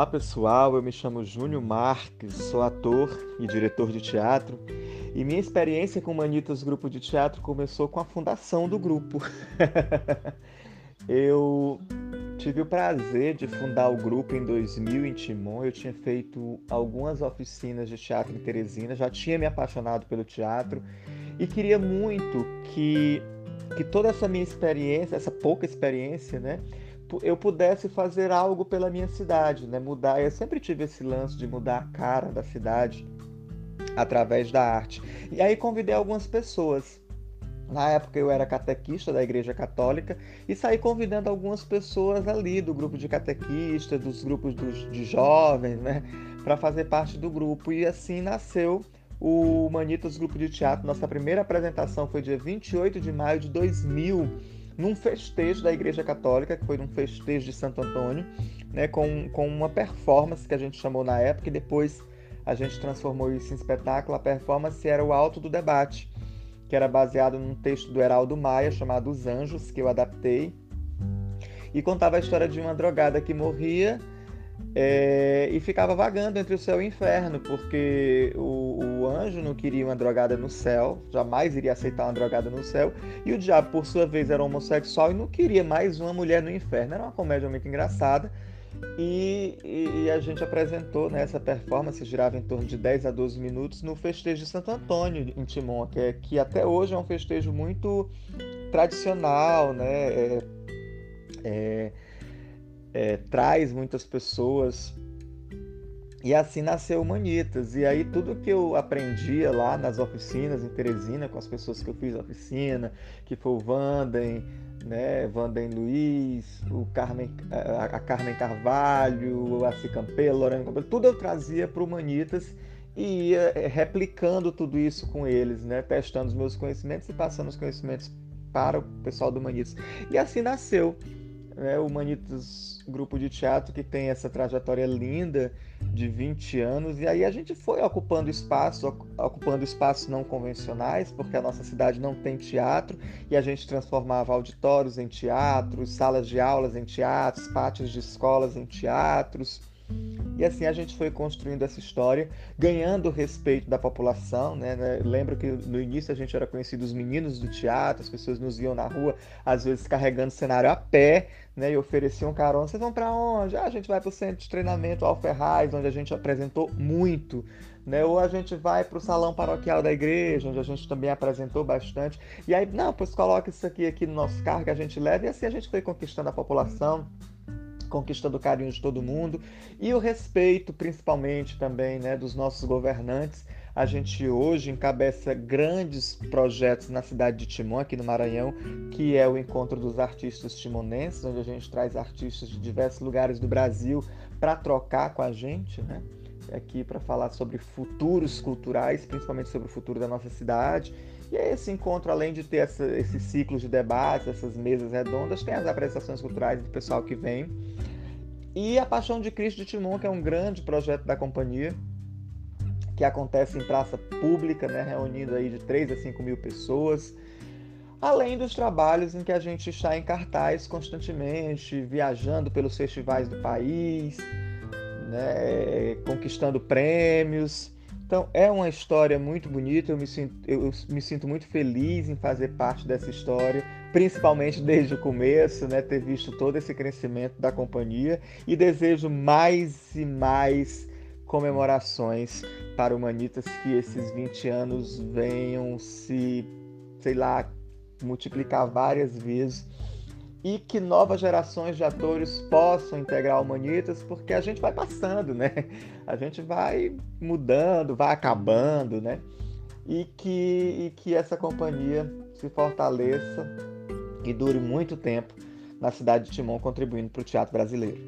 Olá pessoal, eu me chamo Júnior Marques, sou ator e diretor de teatro e minha experiência com Manitas Grupo de Teatro começou com a fundação do grupo. eu tive o prazer de fundar o grupo em 2000 em Timon. Eu tinha feito algumas oficinas de teatro em Teresina, já tinha me apaixonado pelo teatro e queria muito que, que toda essa minha experiência, essa pouca experiência, né? Eu pudesse fazer algo pela minha cidade, né? Mudar. Eu sempre tive esse lance de mudar a cara da cidade através da arte. E aí convidei algumas pessoas. Na época eu era catequista da Igreja Católica e saí convidando algumas pessoas ali do grupo de catequistas, dos grupos dos, de jovens, né, para fazer parte do grupo. E assim nasceu o Manitos Grupo de Teatro. Nossa primeira apresentação foi dia 28 de maio de 2000 num festejo da Igreja Católica, que foi num festejo de Santo Antônio, né, com, com uma performance que a gente chamou na época e depois a gente transformou isso em espetáculo. A performance era o Alto do Debate, que era baseado num texto do Heraldo Maia chamado Os Anjos, que eu adaptei, e contava a história de uma drogada que morria é, e ficava vagando entre o céu e o inferno, porque o, o, anjo não queria uma drogada no céu, jamais iria aceitar uma drogada no céu, e o diabo, por sua vez, era homossexual e não queria mais uma mulher no inferno. Era uma comédia muito engraçada. E, e, e a gente apresentou né, essa performance, girava em torno de 10 a 12 minutos, no festejo de Santo Antônio, em Timon, que, é, que até hoje é um festejo muito tradicional, né? É, é, traz muitas pessoas. E assim nasceu Humanitas. E aí tudo que eu aprendia lá nas oficinas em Teresina, com as pessoas que eu fiz oficina, que foi o Vanden, né, Vanden Luiz, o Carmen, a, Carmen Carvalho, a Cicampelo, Lorena Campelo, tudo eu trazia para o Humanitas e ia é, replicando tudo isso com eles, né, testando os meus conhecimentos e passando os conhecimentos para o pessoal do Humanitas. E assim nasceu né, o Manitos grupo de teatro que tem essa trajetória linda de 20 anos e aí a gente foi ocupando espaços, ocupando espaços não convencionais, porque a nossa cidade não tem teatro e a gente transformava auditórios em teatros, salas de aulas em teatros, pátios de escolas em teatros. E assim a gente foi construindo essa história, ganhando o respeito da população. Né? né? Lembro que no início a gente era conhecido os meninos do teatro, as pessoas nos viam na rua, às vezes carregando cenário a pé, né? e ofereciam carona. Vocês vão para onde? Ah, a gente vai para o centro de treinamento Alferraz, onde a gente apresentou muito. Né? Ou a gente vai para o salão paroquial da igreja, onde a gente também apresentou bastante. E aí, não, pois coloca isso aqui, aqui no nosso carro que a gente leva. E assim a gente foi conquistando a população conquistando o carinho de todo mundo e o respeito, principalmente também, né, dos nossos governantes. A gente hoje encabeça grandes projetos na cidade de Timon, aqui no Maranhão, que é o encontro dos artistas timonenses, onde a gente traz artistas de diversos lugares do Brasil para trocar com a gente, né? Aqui para falar sobre futuros culturais, principalmente sobre o futuro da nossa cidade. E aí esse encontro, além de ter essa, esses ciclos de debates, essas mesas redondas, tem as apresentações culturais do pessoal que vem. E a Paixão de Cristo de Timon, que é um grande projeto da companhia, que acontece em praça pública, né, reunindo aí de 3 a 5 mil pessoas. Além dos trabalhos em que a gente está em cartaz constantemente, viajando pelos festivais do país, né, conquistando prêmios. Então é uma história muito bonita, eu me, sinto, eu me sinto muito feliz em fazer parte dessa história, principalmente desde o começo, né, ter visto todo esse crescimento da companhia e desejo mais e mais comemorações para o Manitas que esses 20 anos venham se, sei lá, multiplicar várias vezes e que novas gerações de atores possam integrar o Humanitas, porque a gente vai passando, né? A gente vai mudando, vai acabando, né? E que, e que essa companhia se fortaleça e dure muito tempo na cidade de Timon, contribuindo para o teatro brasileiro.